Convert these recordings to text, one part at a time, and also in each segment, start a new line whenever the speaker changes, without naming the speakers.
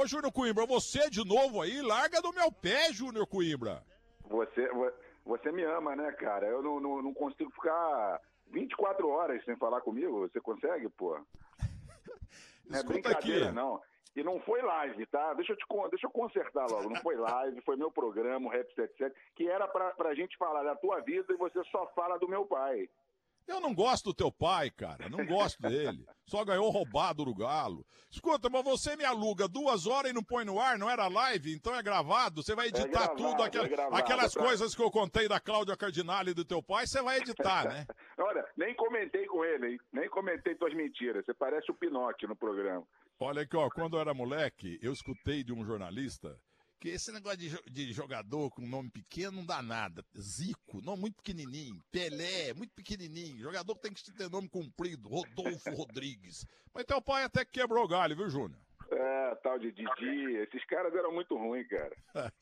Ô, Júnior Coimbra, você de novo aí, larga do meu pé, Júnior Coimbra.
Você, você me ama, né, cara? Eu não, não, não consigo ficar 24 horas sem falar comigo. Você consegue, pô? é brincadeira, aqui. não. E não foi live, tá? Deixa eu, te, deixa eu consertar logo. Não foi live, foi meu programa, o Rap 77, que era pra, pra gente falar da tua vida e você só fala do meu pai.
Eu não gosto do teu pai, cara. Não gosto dele. Só ganhou roubado do Galo. Escuta, mas você me aluga duas horas e não põe no ar, não era live? Então é gravado? Você vai editar é gravado, tudo, aquel... é gravado, aquelas pra... coisas que eu contei da Cláudia Cardinale e do teu pai, você vai editar, né?
Olha, nem comentei com ele, hein? Nem comentei tuas mentiras. Você parece o Pinóquio no programa.
Olha aqui, ó, quando eu era moleque, eu escutei de um jornalista que esse negócio de, de, jogador com nome pequeno não dá nada. Zico, não muito pequenininho. Pelé, muito pequenininho. Jogador que tem que ter nome comprido. Rodolfo Rodrigues. Mas teu pai até que quebrou galho, viu, Júnior?
É, tal de Didi. Esses caras eram muito ruins, cara.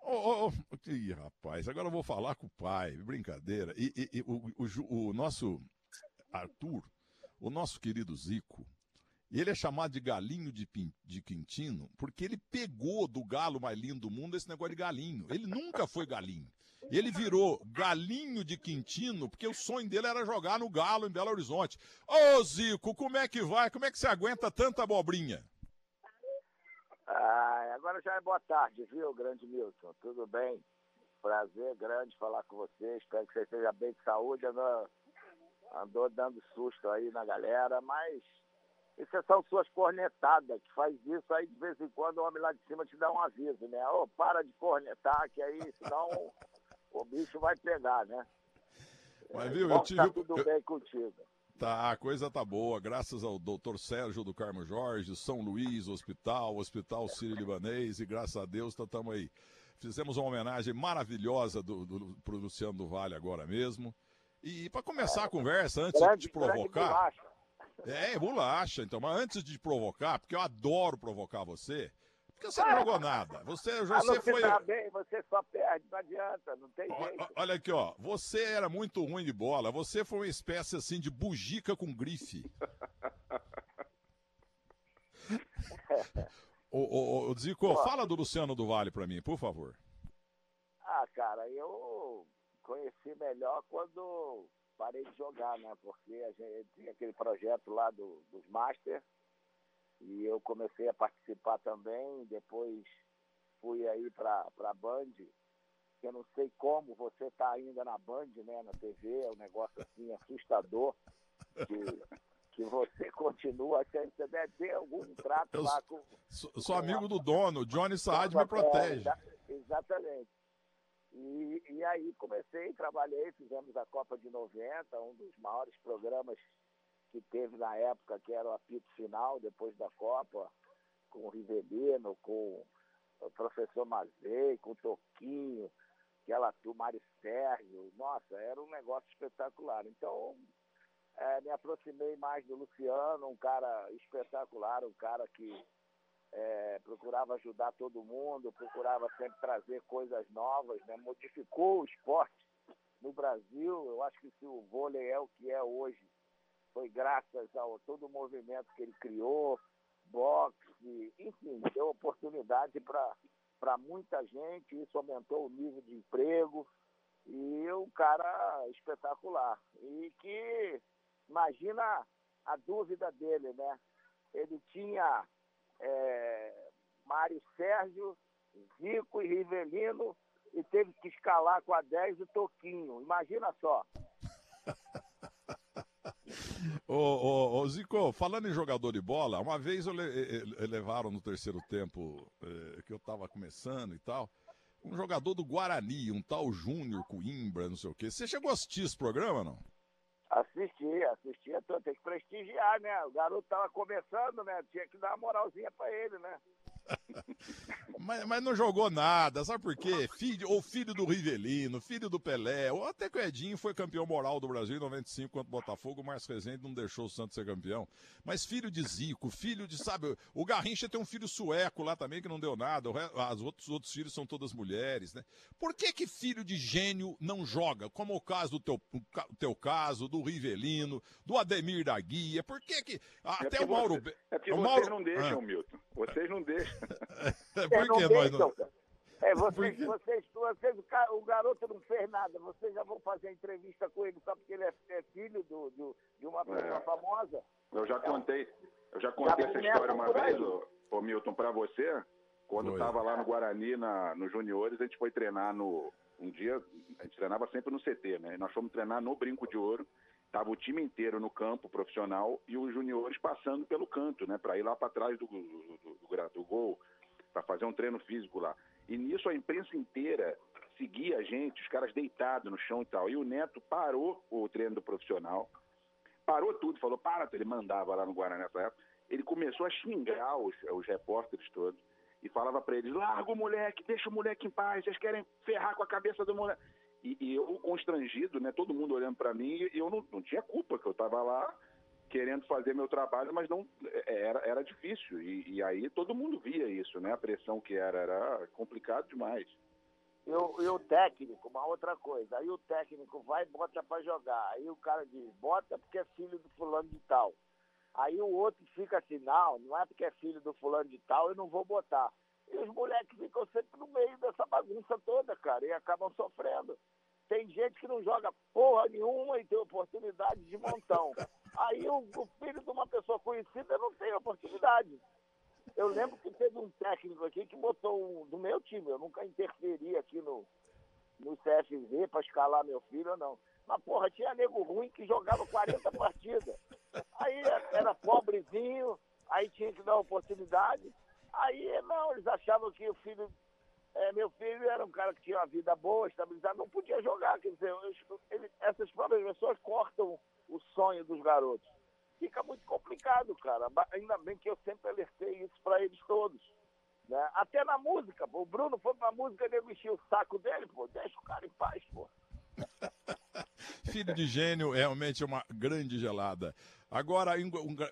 Ô, oh, oh, Ih, rapaz, agora eu vou falar com o pai. Brincadeira. E, e, e o, o, o nosso Arthur, o nosso querido Zico, e ele é chamado de galinho de, de Quintino porque ele pegou do galo mais lindo do mundo esse negócio de galinho. Ele nunca foi galinho. Ele virou galinho de Quintino porque o sonho dele era jogar no galo em Belo Horizonte. Ô Zico, como é que vai? Como é que você aguenta tanta abobrinha?
Ah, agora já é boa tarde, viu, grande Milton? Tudo bem? Prazer grande falar com você. Espero que você esteja bem de saúde. Andou dando susto aí na galera, mas isso são suas cornetadas, que faz isso aí de vez em quando o homem lá de cima te dá um aviso, né? Ô, oh, para de cornetar, que aí senão o bicho vai pegar, né?
Mas viu, eu tive... Tá
tudo eu... bem contigo.
Tá, a coisa tá boa, graças ao doutor Sérgio do Carmo Jorge, São Luís, Hospital, Hospital Sírio-Libanês, e graças a Deus tá, aí. Fizemos uma homenagem maravilhosa do, do, pro Luciano do Vale agora mesmo. E para começar é, a conversa, antes grande, de te provocar. É, bolacha, então. Mas antes de provocar, porque eu adoro provocar você, porque você não jogou nada. Você, você
foi. Tá bem, você só perde, não adianta, não tem jeito.
Olha aqui, ó. Você era muito ruim de bola. Você foi uma espécie assim de bugica com grife. ô, ô, ô, Zico, Pô. fala do Luciano do Vale pra mim, por favor.
Ah, cara, eu conheci melhor quando parei de jogar, né? Porque a gente tinha aquele projeto lá do, dos Master e eu comecei a participar também, depois fui aí para a Band, que eu não sei como você está ainda na Band, né, na TV, é um negócio assim assustador, que, que você continua, você deve ter algum trato eu lá com...
Sou, sou amigo do dono, Johnny Saad me protege.
É, exatamente. E, e aí comecei, trabalhei, fizemos a Copa de 90, um dos maiores programas que teve na época, que era o apito final, depois da Copa, com o Rivelino, com o professor Mazei, com o Toquinho, aquela turma, Mário Sérgio. Nossa, era um negócio espetacular. Então, é, me aproximei mais do Luciano, um cara espetacular, um cara que é, procurava ajudar todo mundo, procurava sempre trazer coisas novas, né? modificou o esporte no Brasil. Eu acho que se o vôlei é o que é hoje, foi graças a todo o movimento que ele criou, boxe, enfim, deu oportunidade para muita gente, isso aumentou o nível de emprego, e um cara espetacular. E que, imagina a dúvida dele, né? Ele tinha é, Mário Sérgio, Zico e Rivelino e teve que escalar com a 10 o Toquinho. Imagina só.
ô, ô, ô, Zico, falando em jogador de bola, uma vez eu le, levaram no terceiro tempo eh, que eu estava começando e tal, um jogador do Guarani, um tal Júnior Coimbra, não sei o quê. Você chegou a assistir esse programa, não?
Assisti, assisti, tem que prestigiar, né? O garoto tava começando, né? Tinha que dar uma moralzinha pra ele, né?
mas, mas não jogou nada, sabe por quê? Filho, ou filho do Rivelino, filho do Pelé, ou até que o Edinho foi campeão moral do Brasil em 95 contra o Botafogo, o Márcio Rezende não deixou o Santos ser campeão. Mas filho de Zico, filho de, sabe, o Garrincha tem um filho sueco lá também que não deu nada, os outros, outros filhos são todas mulheres, né? Por que que filho de gênio não joga? Como o caso do teu, o teu caso, do Rivelino, do Ademir da Guia, por que que,
até é o Mauro... Você, é porque o Mauro, não deixam, ah. Milton. Vocês não deixam.
Por que nós não?
É, vocês, vocês, vocês, o garoto não fez nada, vocês já vão fazer entrevista com ele só porque ele é, é filho do, do, de uma pessoa é. famosa?
Eu já contei, eu já contei já essa história uma vez, ô, ô Milton, para você. Quando estava lá no Guarani, na, no Juniores, a gente foi treinar no. Um dia, a gente treinava sempre no CT, né? E nós fomos treinar no Brinco de Ouro. Tava o time inteiro no campo profissional e os juniores passando pelo canto, né? Para ir lá para trás do, do, do, do gol, para fazer um treino físico lá. E nisso a imprensa inteira seguia a gente, os caras deitados no chão e tal. E o Neto parou o treino do profissional, parou tudo, falou, para, ele mandava lá no Guaraná nessa época. Ele começou a xingar os, os repórteres todos e falava para eles, larga o moleque, deixa o moleque em paz, vocês querem ferrar com a cabeça do moleque. E, e eu constrangido, né, todo mundo olhando para mim, e eu não, não tinha culpa, que eu estava lá querendo fazer meu trabalho, mas não é, era, era difícil. E, e, aí todo mundo via isso, né? A pressão que era, era complicado demais.
E o, e o técnico, uma outra coisa. Aí o técnico vai e bota para jogar. Aí o cara diz, bota porque é filho do fulano de tal. Aí o outro fica assim, não, não é porque é filho do fulano de tal, eu não vou botar. E os moleques ficam sempre no meio dessa bagunça toda, cara, e acabam sofrendo. Tem gente que não joga porra nenhuma e tem oportunidade de montão. Aí o, o filho de uma pessoa conhecida não tem oportunidade. Eu lembro que teve um técnico aqui que botou um, do meu time, eu nunca interferi aqui no, no CFZ para escalar meu filho, não. Mas, porra, tinha nego ruim que jogava 40 partidas. Aí era pobrezinho, aí tinha que dar oportunidade. Aí, não, eles achavam que o filho é, meu filho era um cara que tinha uma vida boa, estabilizada, não podia jogar. Quer dizer, essas próprias pessoas cortam o sonho dos garotos. Fica muito complicado, cara. Ainda bem que eu sempre alertei isso para eles todos. Né? Até na música, pô. o Bruno foi pra música, ele enchia o saco dele, pô. Deixa o cara em paz, pô.
Filho de gênio, é realmente é uma grande gelada. Agora,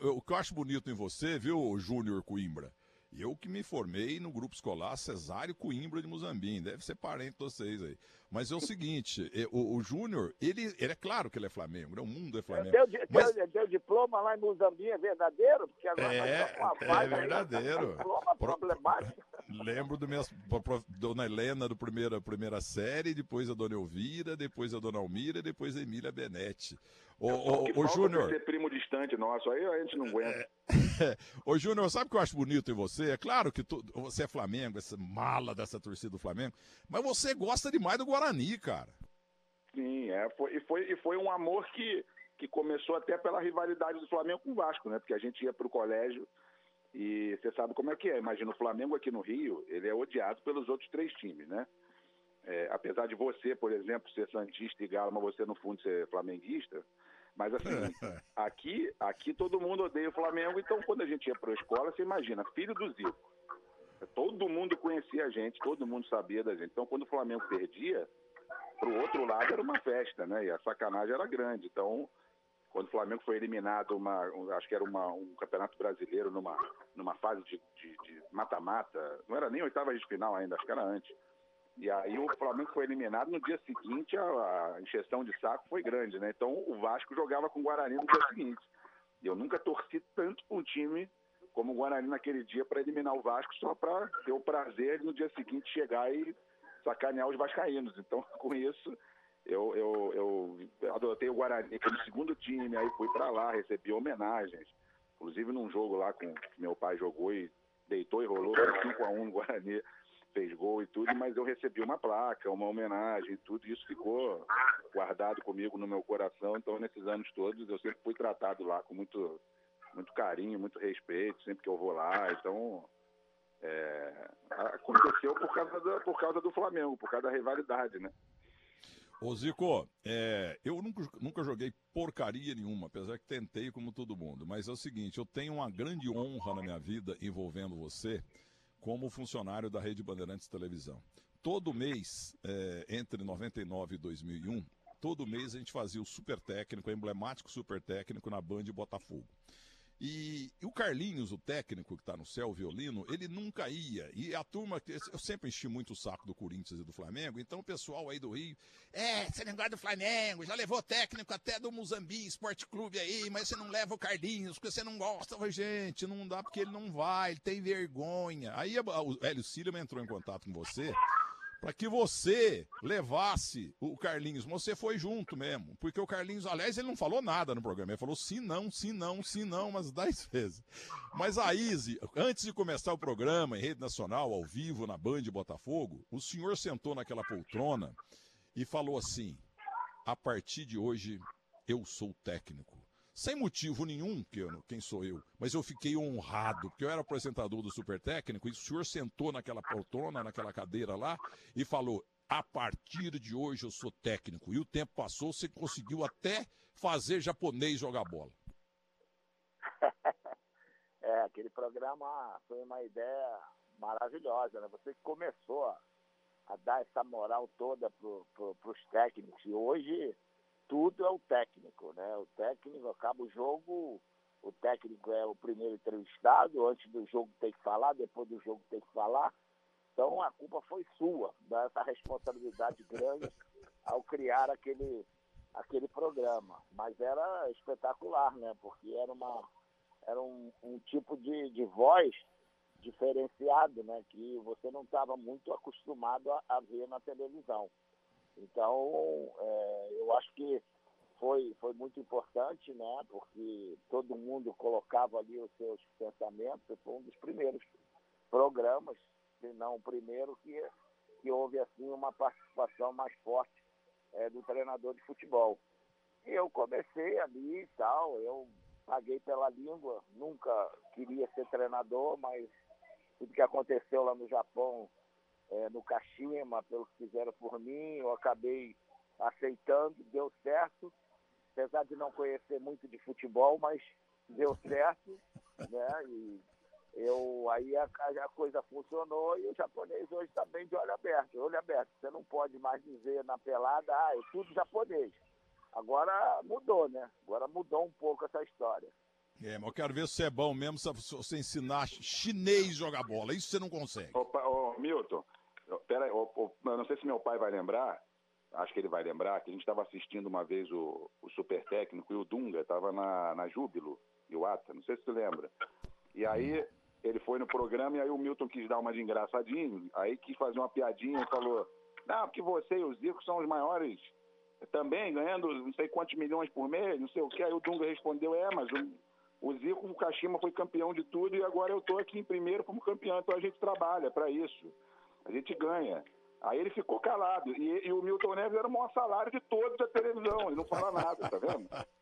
o que eu acho bonito em você, viu, Júnior Coimbra? Eu que me formei no grupo escolar Cesário Coimbra de Muzambim, deve ser parente de vocês aí. Mas é o seguinte, o, o Júnior, ele, ele é claro que ele é Flamengo, né? o mundo é Flamengo.
Deu,
mas...
deu, deu diploma lá em Muzambim, é verdadeiro? Porque agora
é, é verdadeiro.
Diploma Pro... problemático.
Lembro do minha dona Helena do primeira, primeira série, depois a dona Elvira, depois a dona Almira, depois a Emília Benetti.
Ô, ô, ô Júnior. primo distante nosso, aí a gente não aguenta.
É... Ô, Júnior, sabe o que eu acho bonito em você? É claro que tu, você é Flamengo, essa mala dessa torcida do Flamengo, mas você gosta demais do Guarani, cara.
Sim, é. Foi, e, foi, e foi um amor que, que começou até pela rivalidade do Flamengo com o Vasco, né? Porque a gente ia pro colégio e você sabe como é que é. Imagina, o Flamengo aqui no Rio, ele é odiado pelos outros três times, né? É, apesar de você, por exemplo, ser santista e galo, mas você no fundo ser flamenguista, mas assim, aqui, aqui todo mundo odeia o Flamengo, então quando a gente ia para a escola, você imagina, filho do Zico. Todo mundo conhecia a gente, todo mundo sabia da gente. Então quando o Flamengo perdia, pro outro lado era uma festa, né? E a sacanagem era grande. Então, quando o Flamengo foi eliminado, uma, um, acho que era uma, um campeonato brasileiro numa, numa fase de mata-mata, não era nem oitava de final ainda, acho que era antes. E aí o Flamengo foi eliminado, no dia seguinte a, encheção de saco foi grande, né? Então o Vasco jogava com o Guarani no dia seguinte. Eu nunca torci tanto para um time como o Guarani naquele dia para eliminar o Vasco, só para ter o prazer de no dia seguinte chegar e sacanear os vascaínos. Então, com isso, eu, eu, eu adotei o Guarani como segundo time, aí fui para lá, recebi homenagens. Inclusive num jogo lá com que meu pai jogou e deitou e rolou 5 a 1 no Guarani fez gol e tudo, mas eu recebi uma placa, uma homenagem, tudo isso ficou guardado comigo no meu coração. Então, nesses anos todos, eu sempre fui tratado lá com muito, muito carinho, muito respeito, sempre que eu vou lá. Então, é, aconteceu por causa, do, por causa do Flamengo, por causa da rivalidade, né?
Ô Zico, é, eu nunca, nunca joguei porcaria nenhuma, apesar que tentei como todo mundo. Mas é o seguinte, eu tenho uma grande honra na minha vida envolvendo você como funcionário da Rede Bandeirantes Televisão. Todo mês, é, entre 99 e 2001, todo mês a gente fazia o super técnico, o emblemático super técnico na Band Botafogo. E, e, o Carlinhos, o técnico que está no céu, o violino, ele nunca ia. E a turma, eu sempre enchi muito o saco do Corinthians e do Flamengo, então o pessoal aí do Rio, é, não gosta do Flamengo, já levou técnico até do Muzambi Esporte Clube aí, mas você não leva o Carlinhos, porque você não gosta. Mas, gente, não dá porque ele não vai, ele tem vergonha. Aí o Hélio Silva entrou em contato com você para que você levasse o Carlinhos. Você foi junto mesmo, porque o Carlinhos, aliás, ele não falou nada no programa. Ele falou sim, não, sim, não, sim, não, umas dez vezes. Mas a Izzy, antes de começar o programa em rede nacional, ao vivo, na Band Botafogo, o senhor sentou naquela poltrona e falou assim: a partir de hoje eu sou técnico sem motivo nenhum, que eu, quem sou eu, mas eu fiquei honrado, porque eu era apresentador do Super Técnico, e o senhor sentou naquela poltrona, naquela cadeira lá, e falou: a partir de hoje eu sou técnico. E o tempo passou, você conseguiu até fazer japonês jogar bola.
é, aquele programa foi uma ideia maravilhosa, né? Você começou a, dar essa moral toda para os técnicos. E hoje tudo é o técnico, né? O técnico acaba o jogo, o técnico é o primeiro entrevistado, antes do jogo tem que falar, depois do jogo tem que falar. Então a culpa foi sua, dessa responsabilidade grande ao criar aquele, aquele programa. Mas era espetacular, né? Porque era, uma, era um, um tipo de, de voz diferenciado, né? Que você não estava muito acostumado a, a ver na televisão. Então, é, eu acho que foi, foi muito importante, né? Porque todo mundo colocava ali os seus pensamentos. Foi um dos primeiros programas, se não o primeiro, que, que houve assim uma participação mais forte é, do treinador de futebol. E eu comecei ali e tal, eu paguei pela língua, nunca queria ser treinador, mas tudo que aconteceu lá no Japão é, no Kashima, pelo que fizeram por mim, eu acabei aceitando, deu certo, apesar de não conhecer muito de futebol, mas deu certo, né? E eu aí a, a coisa funcionou e o japonês hoje está bem de olho aberto, olho aberto. Você não pode mais dizer na pelada, ah, é tudo japonês. Agora mudou, né? Agora mudou um pouco essa história.
É, mas eu quero ver se você é bom mesmo se você ensinar chinês jogar bola. Isso você não consegue.
Opa, ô, Milton, Pera aí, eu, eu, não sei se meu pai vai lembrar, acho que ele vai lembrar, que a gente estava assistindo uma vez o, o Super Técnico e o Dunga estava na, na Júbilo, e o Ata, não sei se você lembra. E aí ele foi no programa e aí o Milton quis dar uma de engraçadinho, aí quis fazer uma piadinha e falou, não, porque você e o Zico são os maiores também, ganhando não sei quantos milhões por mês, não sei o que. Aí o Dunga respondeu, é, mas o, o Zico, o Kashima foi campeão de tudo e agora eu estou aqui em primeiro como campeão, então a gente trabalha para isso a gente ganha. Aí ele ficou calado. E, e o Milton Neves era o maior salário de todos da televisão. Ele não fala nada, tá vendo?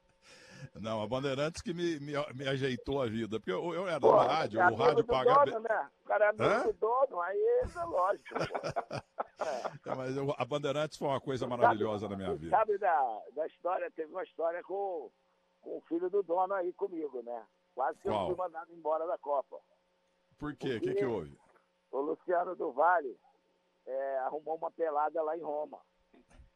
Não, a Bandeirantes que me, me, me, ajeitou a vida. Porque eu, eu era Pô, da rádio, o rádio pagava.
Dono, né? O cara é do dono, aí é lógico. é.
mas eu, a Bandeirantes foi uma coisa maravilhosa sabe, na minha vida.
Sabe da, da história? Teve uma história com, com o filho do dono aí comigo, né? Quase que Qual? eu fui mandado embora da Copa.
Por quê? O que, que houve?
O Luciano do Vale é, arrumou uma pelada lá em Roma.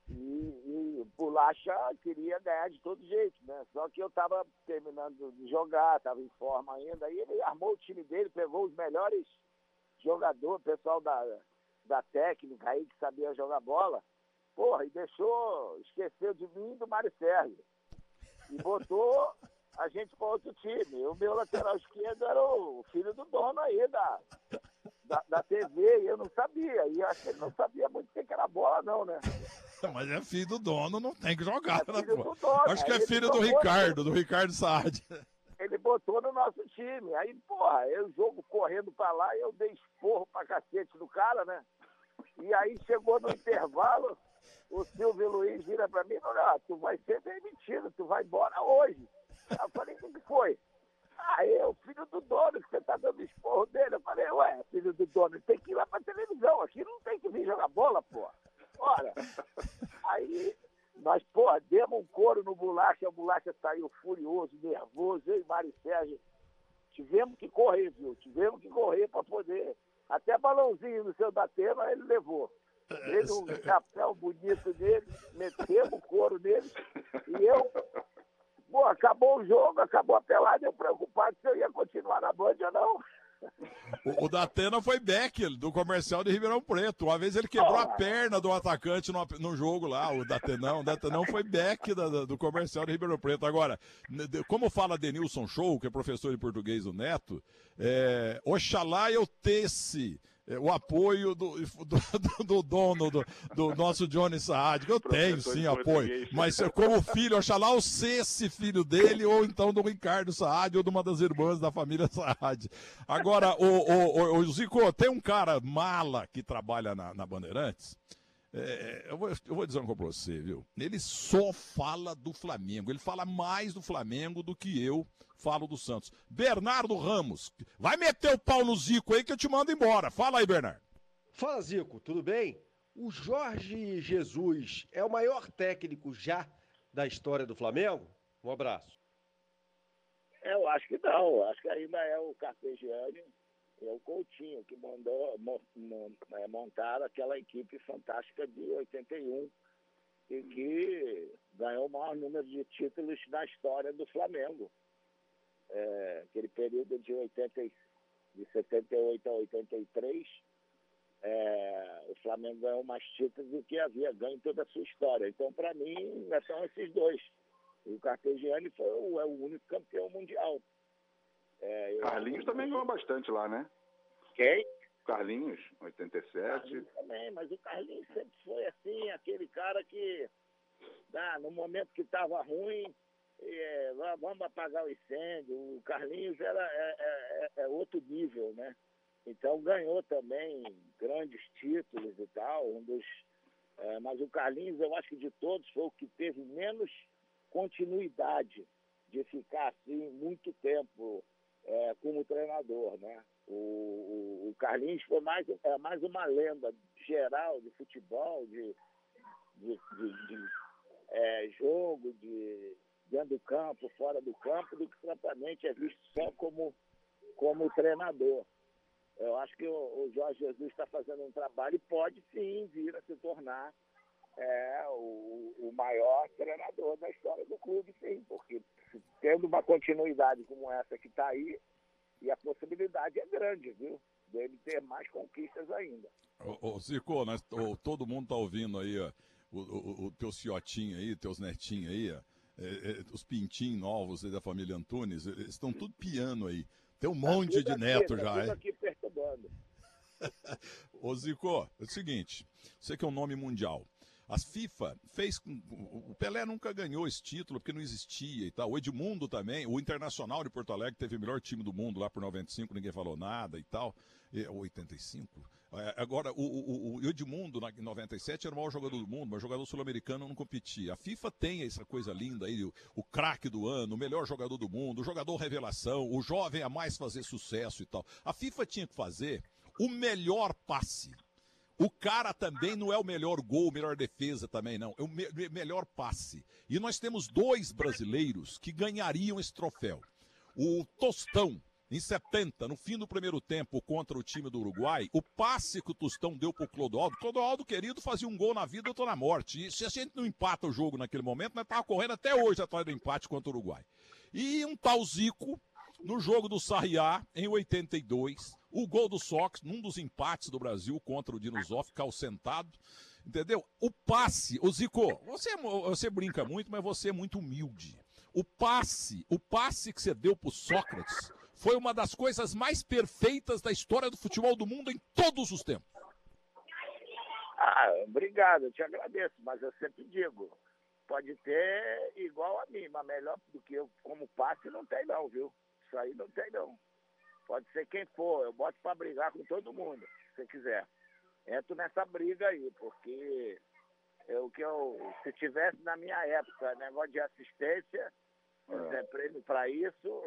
E, e Bolacha queria ganhar de todo jeito, né? Só que eu estava terminando de jogar, estava em forma ainda. Aí ele armou o time dele, pegou os melhores jogadores, pessoal da, da técnica aí que sabia jogar bola. Porra, e deixou, esqueceu de mim e do Mário Sérgio. E botou a gente para outro time. O meu lateral esquerdo era o filho do dono aí da, da, da TV e eu não sabia. E acho que ele não sabia muito o que era bola, não, né?
Mas é filho do dono, não tem que jogar, é né, pô? Dono, acho que é filho do Ricardo, do Ricardo Saad.
Ele botou no nosso time. Aí, porra, eu jogo correndo pra lá e eu dei esporro pra cacete do cara, né? E aí chegou no intervalo, o Silvio Luiz vira pra mim e falou, ah, tu vai ser demitido, tu vai embora hoje. Eu falei, o que foi? Ah, é o filho do dono que você tá dando esporro dele. Eu falei, ué, filho do dono, tem que ir lá pra televisão. Aqui não tem que vir jogar bola, pô. Ora. Aí nós, pô, demos um couro no Bolacha, o Bolacha saiu furioso, nervoso, eu e Mário Sérgio. Tivemos que correr, viu? Tivemos que correr para poder. Até balãozinho no seu Datena ele levou. Fez um chapéu bonito dele, metemos o couro nele. E eu pô, acabou o jogo, acabou a pelada, eu preocupado se eu ia continuar na Band ou não.
O, o Datena foi back do comercial de Ribeirão Preto. Uma vez ele quebrou a perna do atacante no, no jogo lá, o Datenão. O Datenão foi back da, do comercial de Ribeirão Preto. Agora, como fala Denilson Show, que é professor de português do Neto, é, Oxalá eu tesse o apoio do, do, do dono do, do, nosso Johnny Saad, que eu tenho sim apoio, mas como filho, oxalá o esse filho dele, ou então do Ricardo Saad, ou de uma das irmãs da família Saad. Agora, o, o, o, Zico, tem um cara mala que trabalha na, na Bandeirantes, é, eu, vou, eu vou dizer uma coisa pra você, viu? Ele só fala do Flamengo. Ele fala mais do Flamengo do que eu falo do Santos. Bernardo Ramos, vai meter o pau no Zico aí que eu te mando embora. Fala aí, Bernardo.
Fala, Zico, tudo bem? O Jorge Jesus é o maior técnico já da história do Flamengo? Um abraço.
Eu acho que não. Acho que ainda é o Carpegiani é o Coutinho, que mandou é, montar aquela equipe fantástica de 81 e que ganhou o maior número de títulos na história do Flamengo. É, aquele período de, 80, de 78 a 83, é, o Flamengo ganhou mais títulos do que havia ganho toda a sua história. Então, para mim, são esses dois. o Carpegiani foi o, é o único campeão mundial.
É, Carlinhos também ganhou bastante lá, né?
Quem?
Carlinhos, 87.
Carlinhos também, mas o Carlinhos sempre foi assim, aquele cara que, ah, no momento que estava ruim, é, vamos apagar o incêndio. O Carlinhos era, é, é, é, é outro nível, né? Então ganhou também grandes títulos e tal, um dos. É, mas o Carlinhos, eu acho que de todos foi o que teve menos continuidade de ficar assim muito tempo é, como treinador, né? O, o, Carlinhos foi mais, é mais uma lenda geral de futebol, de, de, de, de é, jogo, de dentro do campo, fora do campo, do que propriamente é visto só como, como treinador. Eu acho que o, o Jorge Jesus está fazendo um trabalho e pode sim vir a se tornar é, o, o maior treinador da história do clube, sim, porque tendo uma continuidade como essa que está aí, e a possibilidade é grande, viu? Dele ter mais conquistas ainda.
Ô, ô Zico, nós, ô, todo mundo está ouvindo aí, ó, o, o, o teu ciotinho aí, teus netinhos aí, ó, é, é, os pintinhos novos aí da família Antunes, eles estão tudo piano aí. Tem um monte de neto aqui, já,
é. aqui perturbando.
Ô Zico, é o seguinte, você que é um nome mundial, a FIFA fez. O Pelé nunca ganhou esse título porque não existia e tal. O Edmundo também, o Internacional de Porto Alegre teve o melhor time do mundo lá por 95, ninguém falou nada e tal. E, 85. É, agora, o, o, o Edmundo, em 97, era o maior jogador do mundo, mas jogador sul-americano não competia. A FIFA tem essa coisa linda aí, o, o craque do ano, o melhor jogador do mundo, o jogador revelação, o jovem a mais fazer sucesso e tal. A FIFA tinha que fazer o melhor passe o cara também não é o melhor gol, melhor defesa também, não. É o me melhor passe. E nós temos dois brasileiros que ganhariam esse troféu. O Tostão, em 70, no fim do primeiro tempo contra o time do Uruguai, o passe que o Tostão deu pro Clodoaldo, Clodoaldo, querido, fazia um gol na vida, eu tô na morte. E se a gente não empata o jogo naquele momento, nós tava correndo até hoje atrás do empate contra o Uruguai. E um tal Zico, no jogo do Sarriá, em 82, o gol do Sox, num dos empates do Brasil contra o Dinosof, sentado, Entendeu? O passe, o Zico, você, você brinca muito, mas você é muito humilde. O passe, o passe que você deu pro Sócrates foi uma das coisas mais perfeitas da história do futebol do mundo em todos os tempos.
Ah, obrigado, eu te agradeço, mas eu sempre digo, pode ter igual a mim, mas melhor do que eu como passe não tem não, viu? Isso aí não tem não. Pode ser quem for, eu boto para brigar com todo mundo, se você quiser. Entro nessa briga aí, porque eu que eu, se tivesse na minha época negócio de assistência, é. prêmio para isso,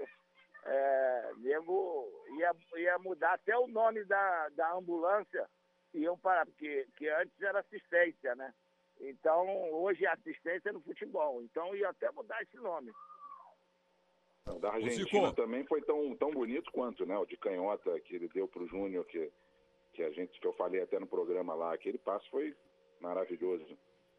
é, nego ia, ia mudar até o nome da, da ambulância, iam parar, porque que antes era assistência, né? Então, hoje é assistência no futebol. Então, ia até mudar esse nome.
Da Argentina também foi tão, tão bonito quanto, né? O de canhota que ele deu para o Júnior, que, que a gente, que eu falei até no programa lá, aquele passo foi maravilhoso.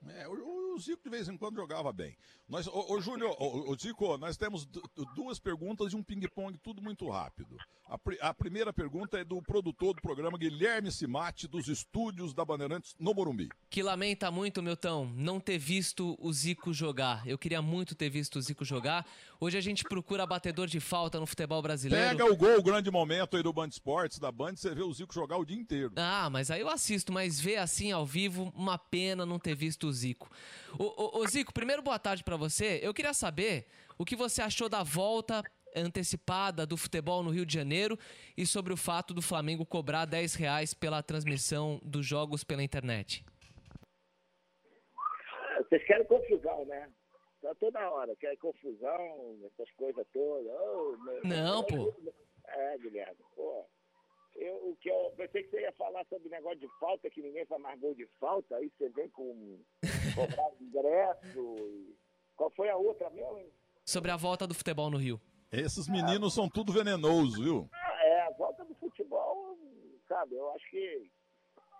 É, o, o, Zico de vez em quando jogava bem. Nós, ô, ô Júnior, ô, ô, Zico, nós temos duas perguntas e um ping-pong, tudo muito rápido. A, a, primeira pergunta é do produtor do programa, Guilherme Simati, dos estúdios da Bandeirantes no Morumbi.
Que lamenta muito, Milton, não ter visto o Zico jogar. Eu queria muito ter visto o Zico jogar. Hoje a gente procura batedor de falta no futebol brasileiro.
Pega o gol, o grande momento aí do Band Esportes, da Band, você vê o Zico jogar o dia inteiro.
Ah, mas aí eu assisto, mas ver assim ao vivo, uma pena não ter visto o Zico. Ô, ô, ô Zico, primeiro boa tarde para você. Eu queria saber o que você achou da volta antecipada do futebol no Rio de Janeiro e sobre o fato do Flamengo cobrar 10 reais pela transmissão dos jogos pela internet.
Vocês querem confusão, né? Tá toda hora, querem confusão, essas coisas todas. Oh,
meu, Não, pô.
É, Guilherme, pô. Eu, o que eu pensei que você ia falar sobre negócio de falta, que ninguém faz mais gol de falta, aí você vem com cobrar ingresso. E... Qual foi a outra mesmo?
Sobre a volta do futebol no Rio.
Esses meninos são tudo venenosos, viu?
Ah, é, a volta do futebol, sabe, eu acho que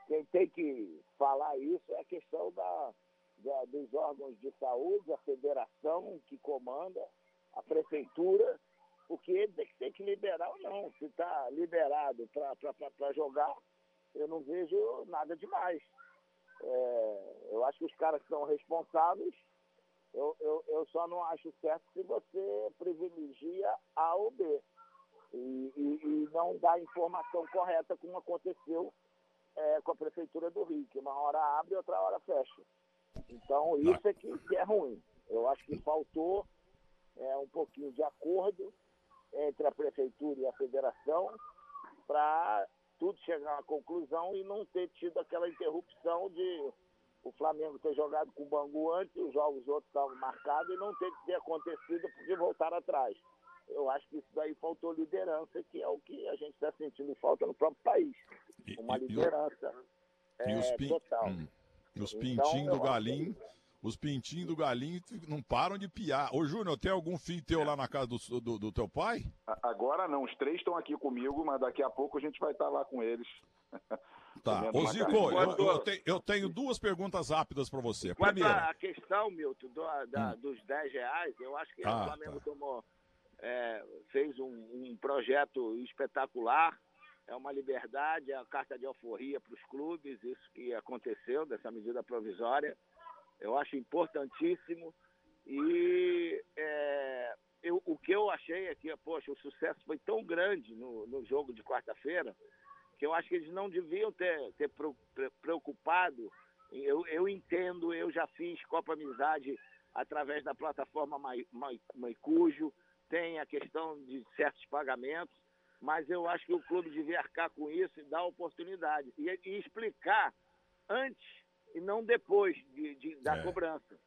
quem tem que falar isso é a questão da, da dos órgãos de saúde, a federação que comanda, a prefeitura, porque ele tem que, ter que liberar ou não. Se está liberado para jogar, eu não vejo nada demais. É, eu acho que os caras que são responsáveis eu, eu, eu só não acho certo se você privilegia A ou B e, e, e não dá a informação correta como aconteceu é, com a Prefeitura do Rio, que uma hora abre e outra hora fecha. Então isso é que, que é ruim. Eu acho que faltou é, um pouquinho de acordo entre a Prefeitura e a Federação para tudo chegar à conclusão e não ter tido aquela interrupção de o Flamengo ter jogado com o Bangu antes, os jogos outros estavam marcados e não ter, ter acontecido porque voltaram atrás. Eu acho que isso daí faltou liderança, que é o que a gente está sentindo falta no próprio país. Uma liderança
e,
é,
os pin...
total.
Hum. E os pintinhos então, do galinho, os pintinhos do galinho não param de piar. Ô, Júnior, tem algum filho teu lá na casa do, do, do teu pai?
Agora não, os três estão aqui comigo, mas daqui a pouco a gente vai estar lá com eles.
Tá. Ô, Zico, eu, eu, tenho, eu, tenho, duas perguntas rápidas para você.
Primeira. a questão, Milton, do, da, hum. dos 10 reais, eu acho que ah, o Flamengo tá. tomou, é, fez um, um, projeto espetacular. É uma liberdade, é a carta de alforria para os clubes, isso que aconteceu, dessa medida provisória. Eu acho importantíssimo. E é, eu, o que eu achei é que, poxa, o sucesso foi tão grande no, no jogo de quarta-feira que eu acho que eles não deviam ter, ter preocupado. Eu, eu entendo, eu já fiz Copa Amizade através da plataforma Maicujo, tem a questão de certos pagamentos, mas eu acho que o clube devia arcar com isso e dar oportunidade. E, e explicar antes e não depois de, de da é. cobrança.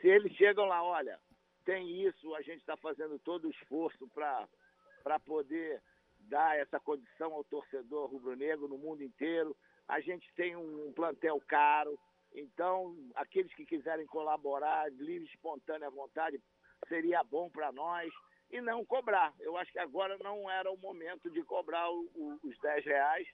Se eles chegam lá, olha, tem isso, a gente está fazendo todo o esforço para poder dar essa condição ao torcedor rubro-negro no mundo inteiro. A gente tem um plantel caro, então aqueles que quiserem colaborar, livre, espontânea vontade, seria bom para nós e não cobrar. Eu acho que agora não era o momento de cobrar o, o, os 10 reais.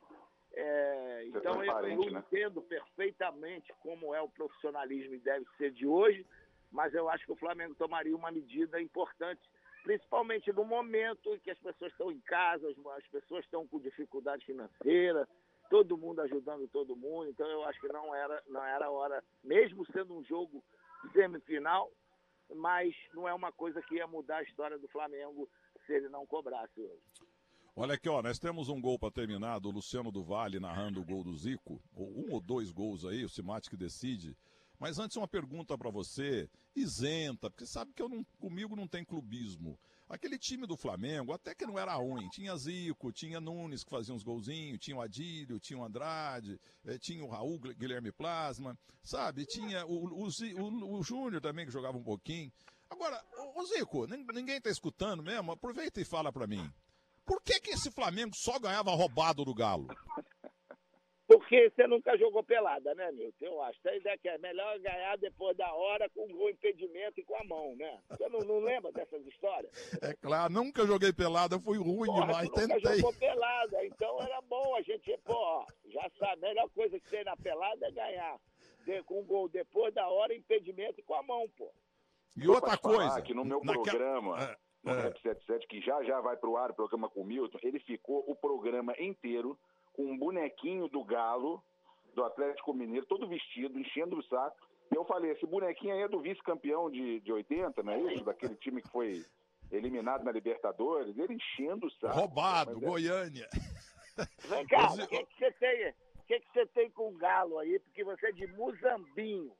É, então eu, eu né? entendo perfeitamente como é o profissionalismo e deve ser de hoje, mas eu acho que o Flamengo tomaria uma medida importante principalmente no momento em que as pessoas estão em casa, as pessoas estão com dificuldade financeira, todo mundo ajudando todo mundo, então eu acho que não era, não era hora, mesmo sendo um jogo semifinal, mas não é uma coisa que ia mudar a história do Flamengo se ele não cobrasse hoje.
Olha aqui, ó, nós temos um gol para terminar do Luciano do Vale narrando o gol do Zico, um ou dois gols aí, o Simate que decide. Mas antes uma pergunta para você, isenta, porque sabe que eu não, comigo não tem clubismo. Aquele time do Flamengo até que não era ruim. Tinha Zico, tinha Nunes que fazia uns golzinhos, tinha o Adílio, tinha o Andrade, eh, tinha o Raul Guilherme Plasma, sabe? Tinha o, o, o, o Júnior também que jogava um pouquinho. Agora, o, Zico, ninguém está escutando mesmo, aproveita e fala para mim. Por que, que esse Flamengo só ganhava roubado do Galo?
Porque você nunca jogou pelada, né, Milton? Eu acho. A ideia que é melhor ganhar depois da hora com o impedimento e com a mão, né? Você não, não lembra dessas histórias?
É claro, nunca joguei pelada, fui ruim Porra, demais,
nunca
tentei.
jogou pelada, então era bom a gente, pô, já sabe, a melhor coisa que tem na pelada é ganhar. de, com gol depois da hora, impedimento com a mão, pô.
E outra coisa.
Que no meu naquela... programa, é, no é. 77, que já já vai pro ar, o programa com o Milton, ele ficou o programa inteiro com um bonequinho do Galo, do Atlético Mineiro, todo vestido, enchendo o saco. E eu falei, esse bonequinho aí é do vice-campeão de, de 80, não é isso? Daquele time que foi eliminado na Libertadores, ele enchendo o saco.
Roubado, é... Goiânia.
Vem cá, o que, que você tem? O que, que você tem com o Galo aí? Porque você é de Muzambinho.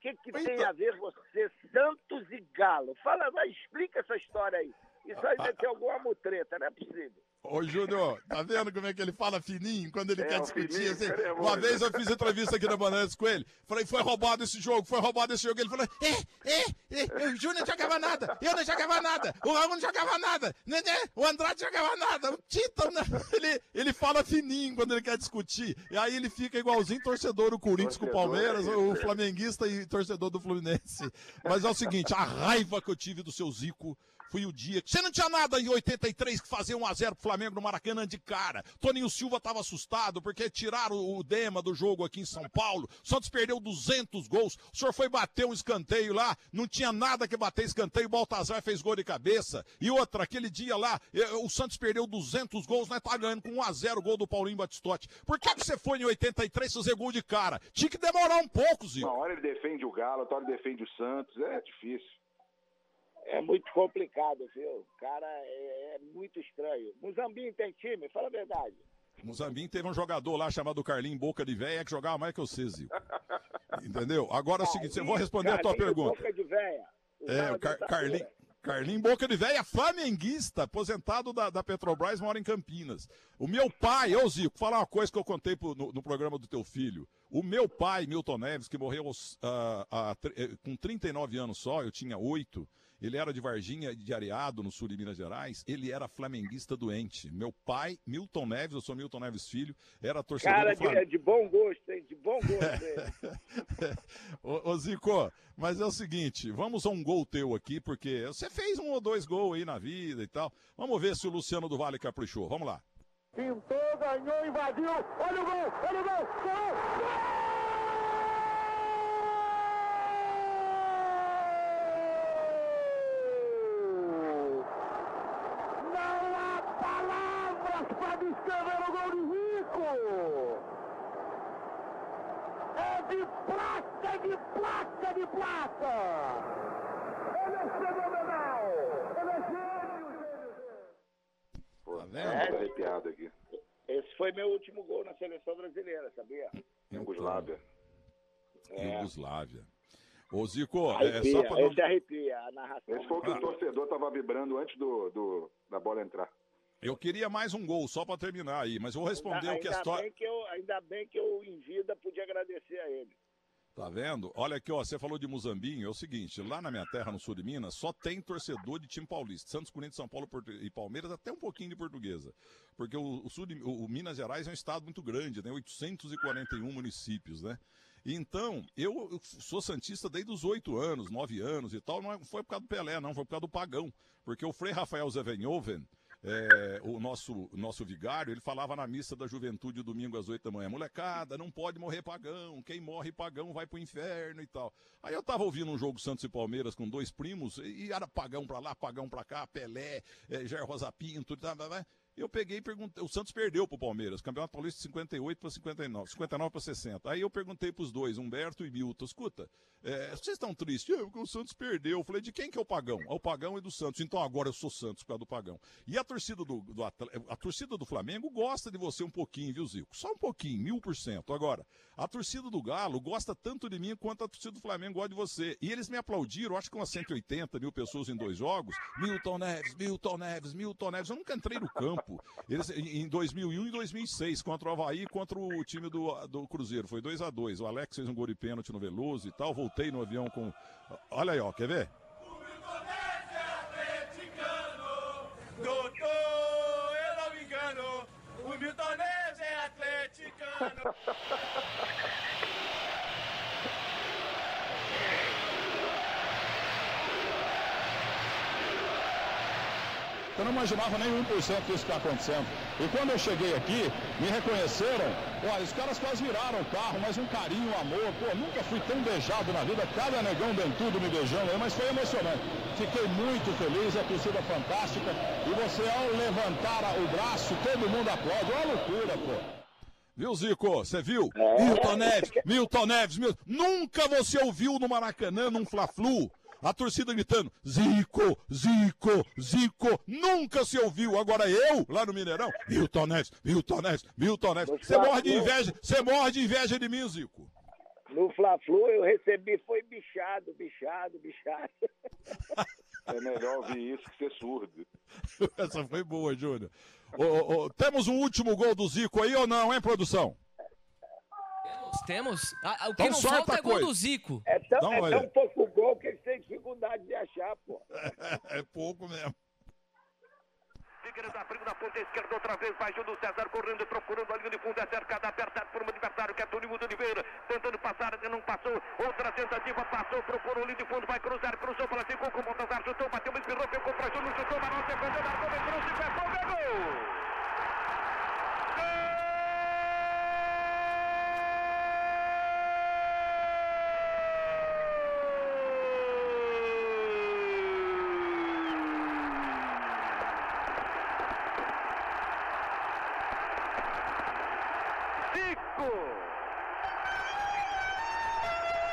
O que, que tem a ver você, Santos e Galo? Fala, vai, explica essa história aí. Isso aí deve ter alguma mutreta, não é possível.
Ô, Júnior, tá vendo como é que ele fala fininho quando ele é, quer discutir? Fininho, assim? Uma vez eu fiz entrevista aqui na Bananas com ele. Falei, foi roubado esse jogo, foi roubado esse jogo. Ele falou, é, é, é o Júnior não jogava nada, eu não jogava nada, o Raul não jogava nada, né, né? o Andrade não jogava nada, o Tito, né? ele, ele fala fininho quando ele quer discutir. E aí ele fica igualzinho torcedor do Corinthians com o Palmeiras, é o flamenguista e torcedor do Fluminense. Mas é o seguinte, a raiva que eu tive do seu Zico foi o dia você não tinha nada em 83 que fazer 1 a 0 pro Flamengo no Maracanã de cara. Toninho Silva estava assustado porque tiraram o Dema do jogo aqui em São Paulo. O Santos perdeu 200 gols. O senhor foi bater um escanteio lá, não tinha nada que bater escanteio. Baltazar fez gol de cabeça. E outra, aquele dia lá, eh, o Santos perdeu 200 gols, nós tá ganhando com 1 a 0 gol do Paulinho Batistotti. Por que, que você foi em 83 fazer gol de cara? Tinha que demorar um pouco, Zico.
Uma hora ele defende o Galo, outra hora ele defende o Santos. É difícil.
É muito complicado, viu? Cara, é, é muito estranho. Muzambinho tem time? Fala a verdade.
Muzambinho teve um jogador lá chamado Carlinho Boca de Véia que jogava mais que o Césio. Entendeu? Agora é o seguinte, eu vou responder Carlinho a tua pergunta.
Boca de Véia.
É, o Car Carlinho. Carlinho Boca de Véia, flamenguista, aposentado da, da, Petrobras, mora em Campinas. O meu pai, ô Zico, falar uma coisa que eu contei pro, no, no, programa do teu filho. O meu pai, Milton Neves, que morreu uh, uh, com 39 anos só, eu tinha 8, ele era de Varginha, de Areado, no sul de Minas Gerais. Ele era flamenguista doente. Meu pai, Milton Neves, eu sou Milton Neves Filho, era torcedor
Cara
do Flamengo.
de, de bom gosto, hein? De bom gosto.
ô, ô, Zico, mas é o seguinte, vamos a um gol teu aqui, porque você fez um ou dois gols aí na vida e tal. Vamos ver se o Luciano do Vale caprichou. Vamos lá.
Pintou, ganhou, invadiu. Olha o gol, olha o gol. Gol! gol! escrever o gol de Rico! É de placa, é de placa, de placa! Ele é fenomenal! Ele é gênio, gênio,
gênio! Pô, arrepiado aqui.
Esse foi meu último gol na seleção brasileira, sabia?
Yugoslávia.
É. Yugoslávia. Ô, Zico,
arrepia, é só pra. Esse arrepia, a narração.
Esse foi o que o torcedor tava vibrando antes do, do, da bola entrar.
Eu queria mais um gol, só para terminar aí, mas vou responder
ainda,
o que a história.
Bem que eu, ainda bem que eu, em vida, pude agradecer a ele.
Tá vendo? Olha aqui, ó, você falou de Muzambinho, é o seguinte, lá na minha terra, no sul de Minas, só tem torcedor de time paulista. Santos, Corinthians, São Paulo e Palmeiras, até um pouquinho de portuguesa. Porque o, o sul de, o, o Minas Gerais é um estado muito grande, né? 841 municípios, né? Então, eu sou Santista desde os oito anos, nove anos e tal. Não é, foi por causa do Pelé, não, foi por causa do Pagão. Porque o Frei Rafael Zevenhoven, é, o nosso, nosso vigário, ele falava na missa da juventude domingo às oito da manhã, molecada, não pode morrer pagão, quem morre pagão vai pro inferno e tal. Aí eu tava ouvindo um jogo Santos e Palmeiras com dois primos, e era pagão pra lá, pagão pra cá, Pelé, é, Jair Rosa Pinto, tá, tá, tá. Eu peguei e perguntei. O Santos perdeu pro Palmeiras. Campeonato Paulista de 58 para 59. 59 para 60. Aí eu perguntei pros dois, Humberto e Milton, escuta, é, vocês estão tristes? É, porque o Santos perdeu. Eu falei, de quem que é o pagão? É o pagão e do Santos. Então agora eu sou Santos por causa do pagão. E a torcida do, do a torcida do Flamengo gosta de você um pouquinho, viu, Zico? Só um pouquinho, mil por cento. Agora, a torcida do Galo gosta tanto de mim quanto a torcida do Flamengo gosta de você. E eles me aplaudiram, acho que umas 180 mil pessoas em dois jogos. Milton Neves, Milton Neves, Milton Neves. Eu nunca entrei no campo. Eles, em 2001 e 2006, contra o Havaí e contra o time do, do Cruzeiro. Foi 2 a 2 O Alex fez um gol de pênalti no Veloso e tal. Voltei no avião com. Olha aí, ó, quer ver?
Doutor, eu não me engano, o Milton Neves é atleticano.
Eu não imaginava nem 1% disso que está acontecendo. E quando eu cheguei aqui, me reconheceram. Olha, os caras quase viraram o carro, mas um carinho, um amor. Pô, nunca fui tão beijado na vida. Cada negão dentudo me beijando aí, mas foi emocionante. Fiquei muito feliz, a torcida fantástica. E você, ao levantar o braço, todo mundo aplaude. Uma loucura, pô. Viu, Zico? Você viu?
É.
Milton Neves, Milton Neves, Milton. Nunca você ouviu no Maracanã, num Fla-Flu, a torcida gritando: Zico, Zico, Zico. Nunca se ouviu. Agora eu, lá no Mineirão, Milton Neves, Milton Neves, Milton Neves. Você morre de inveja, você morre de inveja de mim, Zico.
No Fla-Flu eu recebi, foi bichado, bichado, bichado.
É melhor ouvir isso que ser surdo.
Essa foi boa, Júnior. Ô, ô, temos um último gol do Zico aí ou não, hein, produção?
Temos, temos. Ah, o que
Então
não falta é
a
gol
coisa.
do Zico.
É tão,
Não,
é tão pouco gol que eles têm dificuldade de achar, pô.
É pouco mesmo.
Figueiredo abriu na ponta esquerda outra vez, vai Júlio César correndo, procurando a linha de fundo, é cercado, apertado por um adversário que é Tony Mudo Oliveira, tentando passar, não passou, outra tentativa, passou, procurou a linha de fundo, vai cruzar, cruzou para cinco, com o Baltazar, chutou, bateu, espirrou, pegou para Júlio, chutou, Marão, defendeu, marcou, vem cruz, e pegou, pegou! Zico!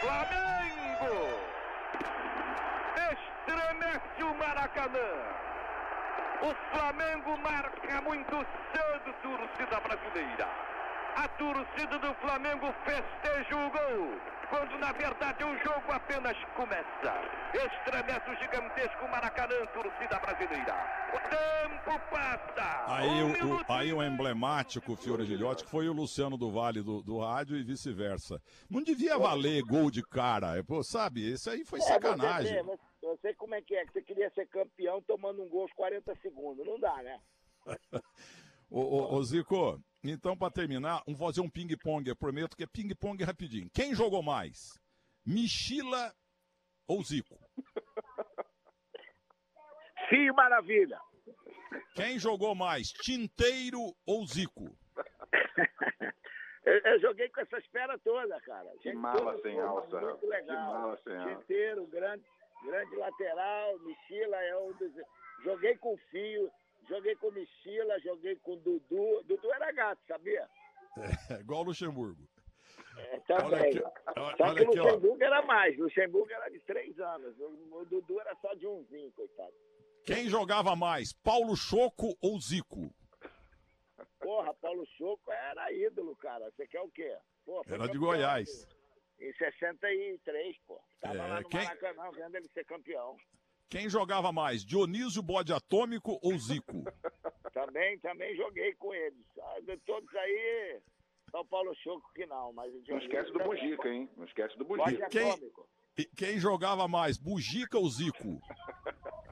Flamengo! Estremece o Maracanã! O Flamengo marca muito cedo, torcida brasileira. A torcida do Flamengo festeja o gol, quando na verdade o jogo apenas começa. Estremece o gigantesco Maracanã, torcida brasileira. O tempo passa.
Aí,
Um
o,
minuto
aí o emblemático Fiore Gilhote, que foi o Luciano do Vale do, do rádio e vice-versa. Não devia valer gol de cara, pô, sabe? Isso aí foi
É, você,
sacanagem.
vê, você, você como é que é? Que você queria ser campeão tomando um gol aos 40 segundos. Não dá, né?
Ô, ô, ô, Zico, então pra terminar, vamos fazer um ping-pong. Eu prometo que é ping-pong rapidinho. Quem jogou mais? Michila ou Zico?
Sim, maravilha.
Quem jogou mais? Tinteiro ou Zico?
Eu, eu joguei com essa espera toda, cara.
Que mala sem alça,
Muito
que
legal.
mala sem alça.
Inteiro, grande, grande lateral, Michila é um dos. Joguei com o Fio, joguei com Michila, joguei com o Dudu. Dudu era gato, sabia?
É igual o Luxemburgo.
É,
Olha
também.
aqui, olha
Só que o
aqui.
Luxemburgo era mais. Luxemburgo era de três anos. O, o Dudu era só de umzinho, coitado.
Quem jogava mais? Paulo Choco ou Zico?
Porra, Paulo Choco era ídolo, cara. Você quer o quê? Foi
Era de Goiás.
Em 63, pô. Tava
É,
lá no
quem-
Maracanã vendo ele ser campeão.
Quem jogava mais? Dionísio Bode Atômico ou Zico?
Também, também joguei com eles. Ah, de todos aí, só o Paulo Choco que não, mas
Não esquece do Bugica, hein? Não esquece do Bugica.
Quem-
atômico.
Quem jogava mais? Bugica ou Zico?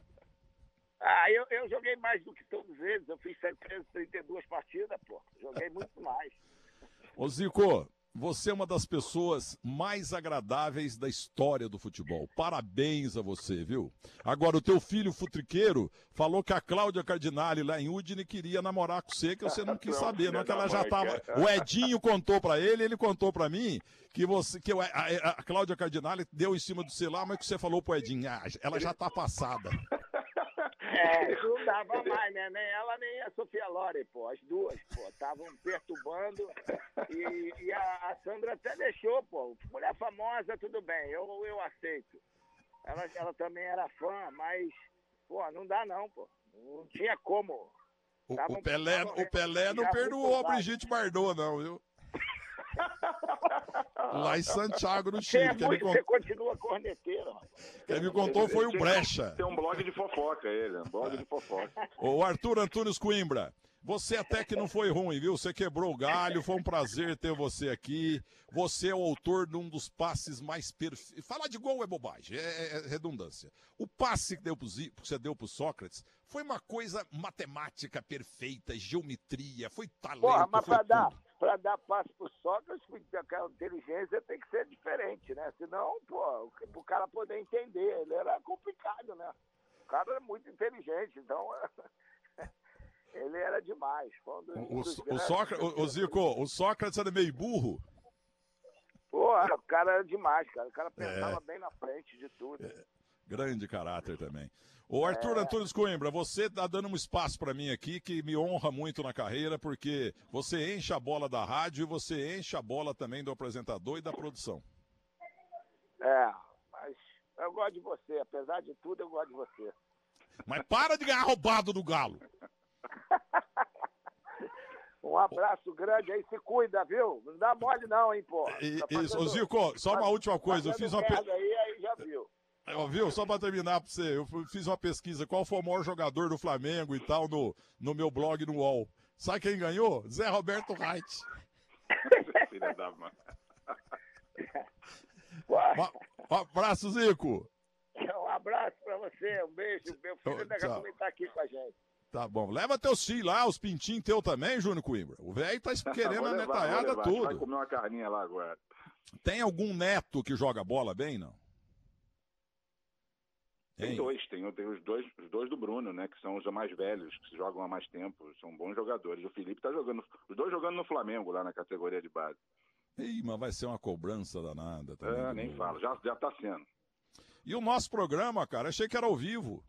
Ah, eu, eu joguei mais do que todos eles. Eu fiz 732 partidas, pô. Joguei muito mais.
Ô Zico, você é uma das pessoas mais agradáveis da história do futebol. Parabéns a você, viu? Agora, o teu filho futriqueiro falou que a Cláudia Cardinale lá em Udine queria namorar com você, que você não quis saber, não
filha
que ela já tava. O Edinho contou pra ele, ele contou pra mim que você que a, a- a Cláudia Cardinale deu em cima do celular, mas que você falou pro Edinho, ah, ela já tá passada.
É, não dava mais, né? Nem ela, nem a Sofia Lore, pô. As duas, pô. Estavam perturbando. E, e a, a Sandra até deixou, pô. Mulher famosa, tudo bem. Eu, eu aceito. Ela, ela também era fã, mas, pô, não dá não, pô. Não tinha como.
O, o Pelé, o Pelé não perdoou a. Brigitte Bardot, não, viu? Lá em Santiago, no
Você, é
Chile. Quem me,
muito, você continua corneteiro, rapaz.
quem me contou foi o Brecha.
Tem um blog de fofoca, ele. Um blog de fofoca.
Ô Arthur Antunes Coimbra, você até que não foi ruim, viu? Você quebrou o galho, foi um prazer ter você aqui. Você é o autor de um dos passes mais perfeitos. Falar de gol é bobagem, é, é redundância. O passe que, deu pro Zi- que você deu pro Sócrates foi uma coisa matemática perfeita, geometria, foi talento,
Porra, mas pra dar, pra dar passo pro Sócrates, aquela inteligência tem que ser diferente, né? Senão, pô, o cara poder entender, ele era complicado, né? O cara era muito inteligente, então Ele era demais.
O, o, Sócrates, o, o, Zico, o Sócrates era meio burro.
Pô, o cara era demais, cara. O cara pensava é. bem na frente de tudo. É.
Grande caráter também. O Arthur é... Antunes Coimbra, você está dando um espaço para mim aqui que me honra muito na carreira, porque você enche a bola da rádio e você enche a bola também do apresentador e da produção.
É, mas eu gosto de você, apesar de tudo, eu gosto de você.
Mas para de ganhar roubado do Galo.
um abraço grande aí, se cuida, viu? Não dá mole não, hein, pô. Tá
isso, Ô, Zico, só uma última coisa, eu fiz uma...
Aí, aí já viu.
Viu? Só para terminar para você, eu fiz uma pesquisa qual foi o maior jogador do Flamengo e tal no, no meu blog no UOL. Sabe quem ganhou? Zé Roberto Reit. Filha da mãe. Um abraço, Zico.
Um abraço para você, um beijo. Meu filho daqui a tá aqui com a gente.
Tá bom. Leva teus filhos lá, os pintinhos teu também, Júnior Coimbra. O velho tá querendo a netalhada tudo.
Vai comer uma carninha lá agora.
Tem algum neto que joga bola bem, não?
Tem, tem dois, tem, tem, os dois, os dois do Bruno, né? Que são os mais velhos, que se jogam há mais tempo, são bons jogadores. O Felipe tá jogando, os dois jogando no Flamengo lá na categoria de base.
Ih, mas vai ser uma cobrança danada também.
É, nem falo, já, já tá sendo.
E o nosso programa, cara, achei que era ao vivo.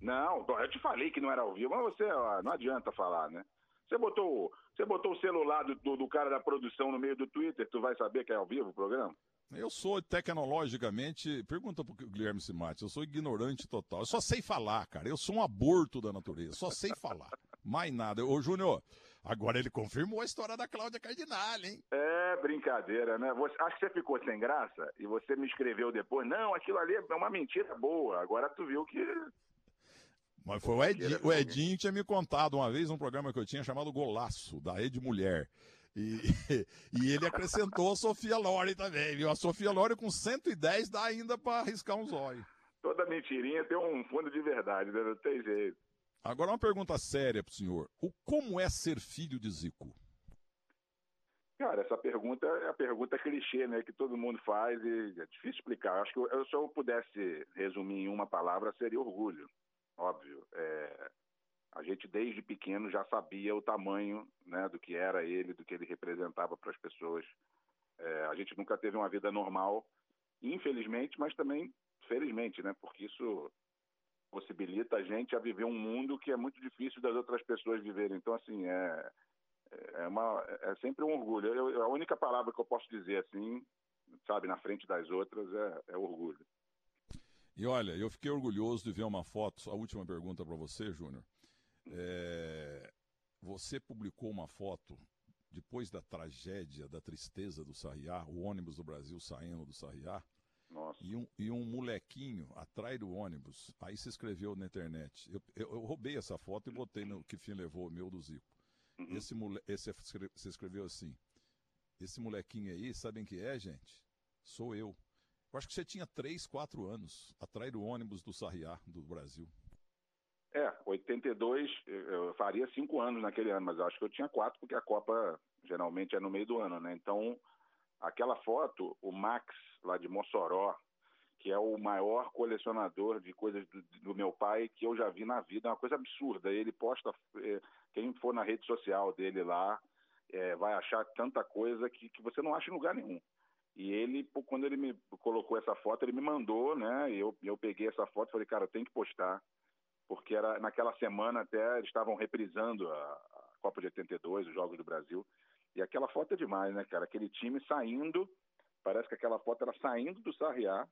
Não, eu te falei que não era ao vivo, mas você, ó, não adianta falar, né? Você botou, você botou o celular do, do, do cara da produção no meio do Twitter, tu vai saber que é ao vivo o programa?
Eu sou tecnologicamente. Pergunta pro Guilherme Simati, eu sou ignorante total. Eu só sei falar, cara. Eu sou um aborto da natureza. Só sei falar. Mais nada. Ô, Júnior, agora ele confirmou a história da Cláudia Cardinal, hein?
É brincadeira, né? Você, acho que você ficou sem graça e você me escreveu depois. Não, aquilo ali é uma mentira boa. Agora tu viu que.
Mas foi o Edinho, o Edinho tinha me contado uma vez um programa que eu tinha chamado Golaço, da Rede Mulher. E, e ele acrescentou a Sofia Lore também, viu? A Sofia Lore com 110 dá ainda para arriscar um zóio.
Toda mentirinha tem um fundo de verdade, né? Não tem jeito.
Agora uma pergunta séria pro senhor. O como é ser filho de Zico?
Cara, essa pergunta é a pergunta clichê, né? Que todo mundo faz e é difícil explicar. Acho que eu, se eu pudesse resumir em uma palavra, seria orgulho. Óbvio. É, a gente desde pequeno já sabia o tamanho né, do que era ele, do que ele representava para as pessoas. É, a gente nunca teve uma vida normal, infelizmente, mas também felizmente, né? Porque isso possibilita a gente a viver um mundo que é muito difícil das outras pessoas viverem. Então, assim, é, é, uma, é sempre um orgulho. Eu, a única palavra que eu posso dizer, assim, sabe, na frente das outras, é, é orgulho.
E olha, eu fiquei orgulhoso de ver uma foto. A última pergunta para você, Júnior. É, você publicou uma foto depois da tragédia, da tristeza do Sarriá, o ônibus do Brasil saindo do Sarriá, e um, e um molequinho atrás do ônibus. Aí você escreveu na internet. Eu, eu, eu roubei essa foto e botei no que fim levou o meu do Zico. Uhum. Esse, mole, esse você escreveu assim. Esse molequinho aí, sabem que é, gente? Sou eu. Eu acho que você tinha 3, 4 anos atrás do ônibus do Sarriá, do Brasil.
É, 82, eu faria cinco anos naquele ano, mas eu acho que eu tinha quatro, porque a Copa geralmente é no meio do ano, né? Então, aquela foto, o Max, lá de Mossoró, que é o maior colecionador de coisas do, do, meu pai que eu já vi na vida, é uma coisa absurda. Ele posta, é, quem for na rede social dele lá, é, vai achar tanta coisa que, que você não acha em lugar nenhum. E ele, quando ele me colocou essa foto, ele me mandou, né? E eu, eu peguei essa foto e falei, cara, tenho que postar porque era naquela semana até eles estavam reprisando a, a, Copa de 82, os Jogos do Brasil. E aquela foto é demais, né, cara? Aquele time saindo, parece que aquela foto era saindo do Sarriá.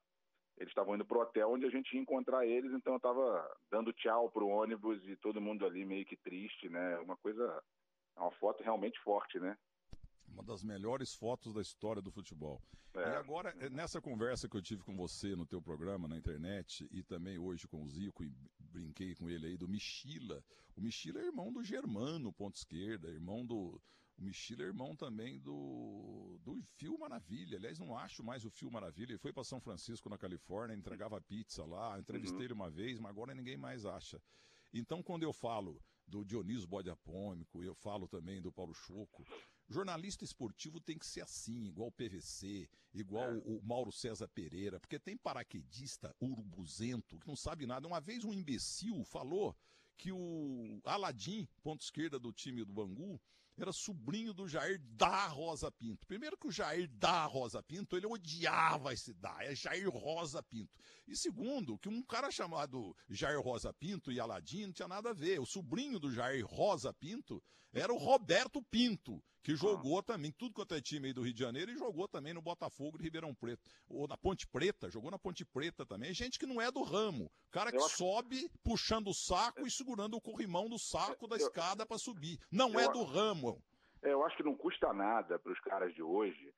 Eles estavam indo pro hotel onde a gente ia encontrar eles, então eu tava dando tchau pro ônibus e todo mundo ali meio que triste, né? Uma coisa, uma foto realmente forte, né?
Uma das melhores fotos da história do futebol. É. E agora, é, nessa conversa que eu tive com você no teu programa, na internet, e também hoje com o Zico, e brinquei com ele aí, do Michila. O Michila é irmão do Germano, ponto esquerda, irmão do... O Michila é irmão também do, do Fio Maravilha. Aliás, não acho mais o Fio Maravilha. Ele foi para São Francisco, na Califórnia, entregava pizza lá. Entrevistei uhum. ele uma vez, mas agora ninguém mais acha. Então, quando eu falo do Dionísio Bode Apômico, eu falo também do Paulo Choco, Jornalista esportivo tem que ser assim, igual o PVC, igual é. o Mauro César Pereira, porque tem paraquedista urubuzento que não sabe nada. Uma vez um imbecil falou que o Aladim, ponto esquerda do time do Bangu, era sobrinho do Jair da Rosa Pinto. Primeiro que o Jair da Rosa Pinto, ele odiava esse da, é Jair Rosa Pinto. E segundo, que um cara chamado Jair Rosa Pinto e Aladim não tinha nada a ver. O sobrinho do Jair Rosa Pinto era o Roberto Pinto, que jogou ah. também, tudo quanto é time aí do Rio de Janeiro, e jogou também no Botafogo de Ribeirão Preto. Ou na Ponte Preta, jogou na Ponte Preta também. Gente que não é do ramo. Cara que eu sobe puxando o saco e segurando o corrimão do saco da eu... escada para subir. Não eu... é do ramo.
É, eu acho que não custa nada para os caras de hoje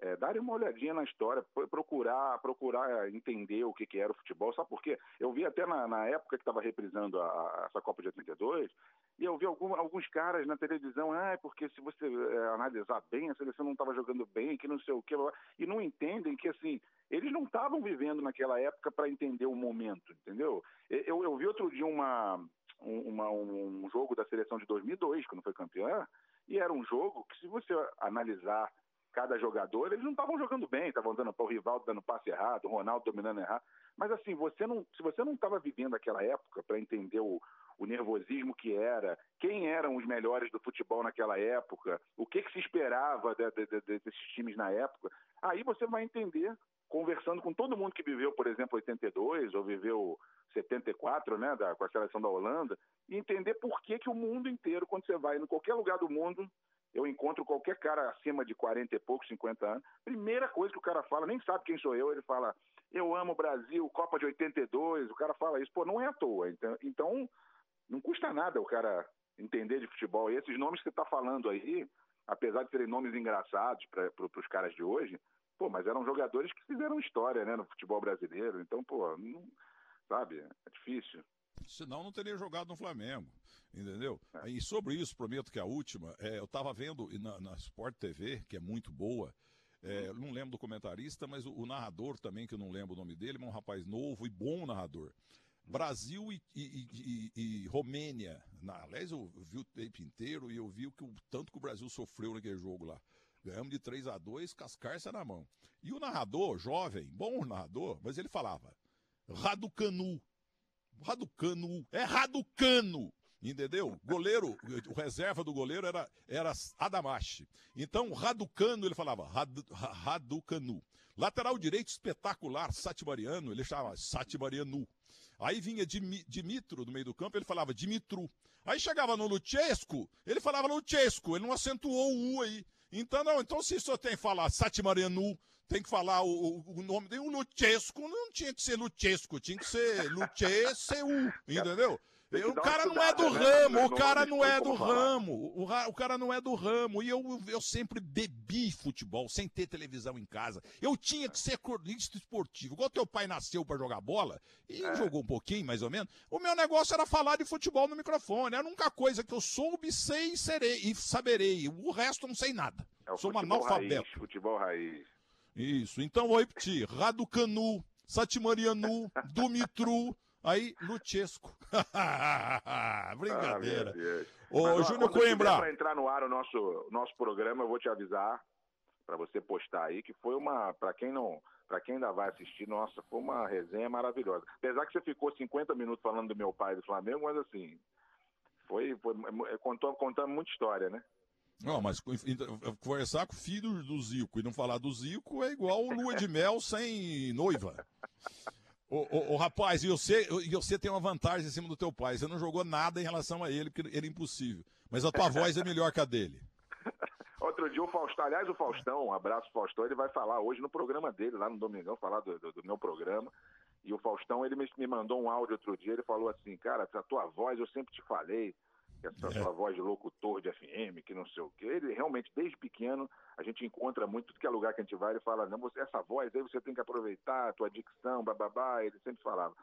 é, darem uma olhadinha na história, procurar procurar entender o que, que era o futebol. Sabe por quê? Eu vi até na, na época que estava reprisando a, a, essa Copa de 82, e eu vi algum, alguns caras na televisão, ah, porque se você é, analisar bem, a seleção não estava jogando bem, que não sei o quê, e não entendem que, assim, eles não estavam vivendo naquela época para entender o momento, entendeu? Eu, eu vi outro dia uma, uma, um jogo da seleção de 2002, quando foi campeã, e era um jogo que, se você analisar cada jogador, eles não estavam jogando bem, estavam dando para o Rivaldo dando passe errado, o Ronaldo dominando errado. Mas assim, você não, se você não estava vivendo aquela época para entender o, o nervosismo que era, quem eram os melhores do futebol naquela época, o que, que se esperava de, de, de, desses times na época, aí você vai entender, conversando com todo mundo que viveu, por exemplo, 82 ou viveu 74, né, da, com a seleção da Holanda, e entender por que, que o mundo inteiro, quando você vai em qualquer lugar do mundo, eu encontro qualquer cara acima de 40 e poucos, 50 anos, primeira coisa que o cara fala, nem sabe quem sou eu, ele fala, eu amo o Brasil, Copa de 82, o cara fala isso, pô, não é à toa. Então, então não custa nada o cara entender de futebol. E esses nomes que você está falando aí, apesar de serem nomes engraçados para os caras de hoje, pô, mas eram jogadores que fizeram história né, no futebol brasileiro. Então, pô, não, sabe, é difícil.
Senão não teria jogado no Flamengo, entendeu? É. E sobre isso, prometo que a última, é, eu estava vendo na, na Sport TV, que é muito boa, é, não lembro do comentarista, mas o, o, narrador também, que eu não lembro o nome dele, mas um rapaz novo e bom narrador. Brasil e, e, e, e Romênia. Na, aliás, eu vi o tempo inteiro e eu vi o, que, o tanto que o Brasil sofreu naquele jogo lá. Ganhamos de 3 a 2 cascarça na mão. E o narrador, jovem, bom narrador, mas ele falava Raducanu. Raducanu. É Raducano. Entendeu? Goleiro, o reserva do goleiro era, era Adamashi. Então, Raducano, ele falava Rad, Raducanu. Lateral direito espetacular, Satmariano, ele chamava Satmarianu. Aí vinha Dimitro do meio do campo, ele falava Dimitru. Aí chegava no Luchesco, ele falava Luchesco, ele não acentuou o U aí. Então, não, então se só tem que falar Satmarianu, tem que falar o, o nome dele, o Luchesco não tinha que ser Luchesco, tinha que ser Luchescu, entendeu? O cara não é do ramo, o cara não é do ramo, o, cara não é do ramo. E eu, eu sempre bebi futebol, sem ter televisão em casa. Eu tinha que ser cordista esportivo. Igual teu pai nasceu para jogar bola, e é. jogou um pouquinho, mais ou menos. O meu negócio era falar de futebol no microfone. Era a única coisa que eu soube, sei e serei, e saberei. O resto não sei nada. É Sou um analfabeto. Raiz,
futebol raiz.
Isso. Então vou repetir. Raducanu, Satimarianu, Dumitru. Aí, Luchesco. Brincadeira. Ah, Ô, Júnior Coimbra.
Para entrar no ar o nosso, nosso programa, eu vou te avisar, para você postar aí, que foi uma. Para quem não. Para quem ainda vai assistir, nossa, foi uma resenha maravilhosa. Apesar que você ficou 50 minutos falando do meu pai do Flamengo, mas assim, foi, foi contou, contando muita história, né?
Não, mas conversar com o filho do Zico e não falar do Zico é igual lua de mel sem noiva. Ô, ô, rapaz, e você, e você tem uma vantagem em cima do teu pai. Você não jogou nada em relação a ele, porque ele é impossível. Mas a tua voz é melhor que a dele.
Outro dia o Faustão, aliás, o Faustão, um abraço Faustão, ele vai falar hoje no programa dele, lá no Domingão, falar do, do, do meu programa. E o Faustão, ele me, me mandou um áudio outro dia, ele falou assim, cara, a tua voz, eu sempre te falei, essa é. sua voz de locutor de FM, que não sei o quê. Ele realmente, desde pequeno, a gente encontra muito, tudo que é lugar que a gente vai, ele fala, não, você, essa voz aí você tem que aproveitar, a tua dicção, bababá, ele sempre falava.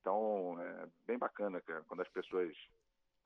Então, é bem bacana, cara, quando as pessoas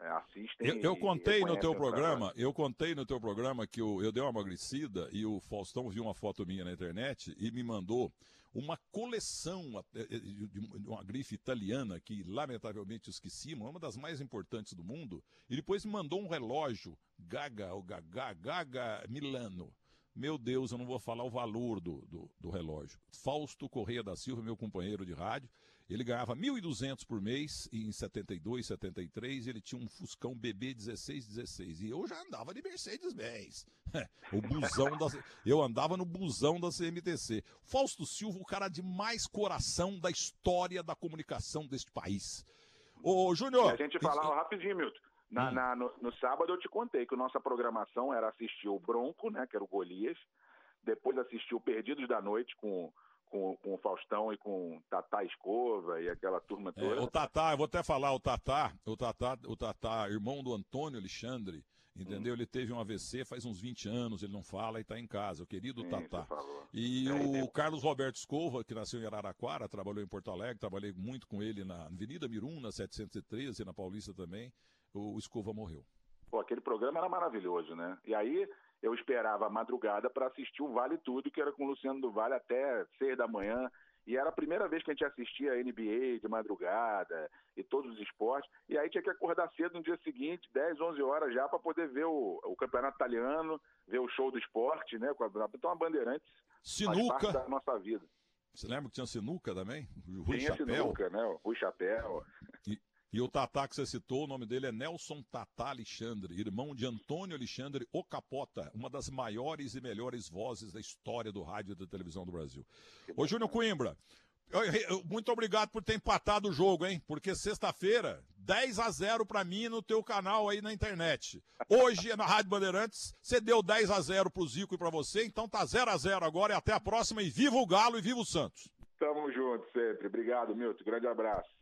é, assistem.
Eu, eu contei no teu programa, eu contei no teu programa que eu, eu dei uma emagrecida e o Faustão viu uma foto minha na internet e me mandou uma coleção eh, de uma grife italiana que lamentavelmente esqueci, uma das mais importantes do mundo, e depois me mandou um relógio Gaga, o Gaga, Gaga Milano. Meu Deus, eu não vou falar o valor do, do, do relógio. Fausto Correia da Silva, meu companheiro de rádio, Ele ganhava 1.200 por mês em 72, 73, ele tinha um Fuscão BB 1616 e eu já andava de Mercedes-Benz. o busão da eu andava no busão da CMTC. Fausto Silva, o cara de mais coração da história da comunicação deste país. Ô, Júnior.
A gente falava rapidinho, Milton. Na, hum. na, no, no, sábado eu te contei que nossa programação era assistir o Bronco, né, que era o Golias, depois assistir o Perdidos da Noite com, com, com o Faustão e com Tatá Escova e aquela turma é, toda.
É, o Tatá, eu vou até falar, o Tatá, o Tatá, o Tatá, irmão do Antônio Alexandre, entendeu? Hum. Ele teve um AVC faz uns 20 anos, ele não fala e está em casa, o querido Sim, Tatá. E é, o Carlos Roberto Escova, que nasceu em Araraquara, trabalhou em Porto Alegre, trabalhei muito com ele na Avenida Mirum, na 713, na Paulista também o Escova morreu.
Pô, aquele programa era maravilhoso, né? E aí eu esperava a madrugada para assistir o Vale Tudo, que era com o Luciano do Vale até seis da manhã. E era a primeira vez que a gente assistia a NBA de madrugada e todos os esportes. E aí tinha que acordar cedo no dia seguinte, 10, 11 horas já, para poder ver o, o, campeonato italiano, ver o show do esporte, né? Então a Bandeirantes
sinuca.
faz parte da nossa vida.
Você lembra que tinha sinuca também?
Rui tinha Chapéu. sinuca, né? O Rui Chapéu.
E, e o Tatá que você citou, o nome dele é Nelson Tatá Alexandre, irmão de Antônio Alexandre Ocapota, uma das maiores e melhores vozes da história do rádio e da televisão do Brasil. Ô Júnior Coimbra, muito obrigado por ter empatado o jogo, hein? Porque sexta-feira, 10 a 0 para mim no teu canal aí na internet. Hoje, na Rádio Bandeirantes, você deu 10 a 0 pro Zico e para você, então tá 0 a 0 agora e até a próxima e viva o Galo e viva o Santos.
Tamo junto sempre. Obrigado, Milton. Grande abraço.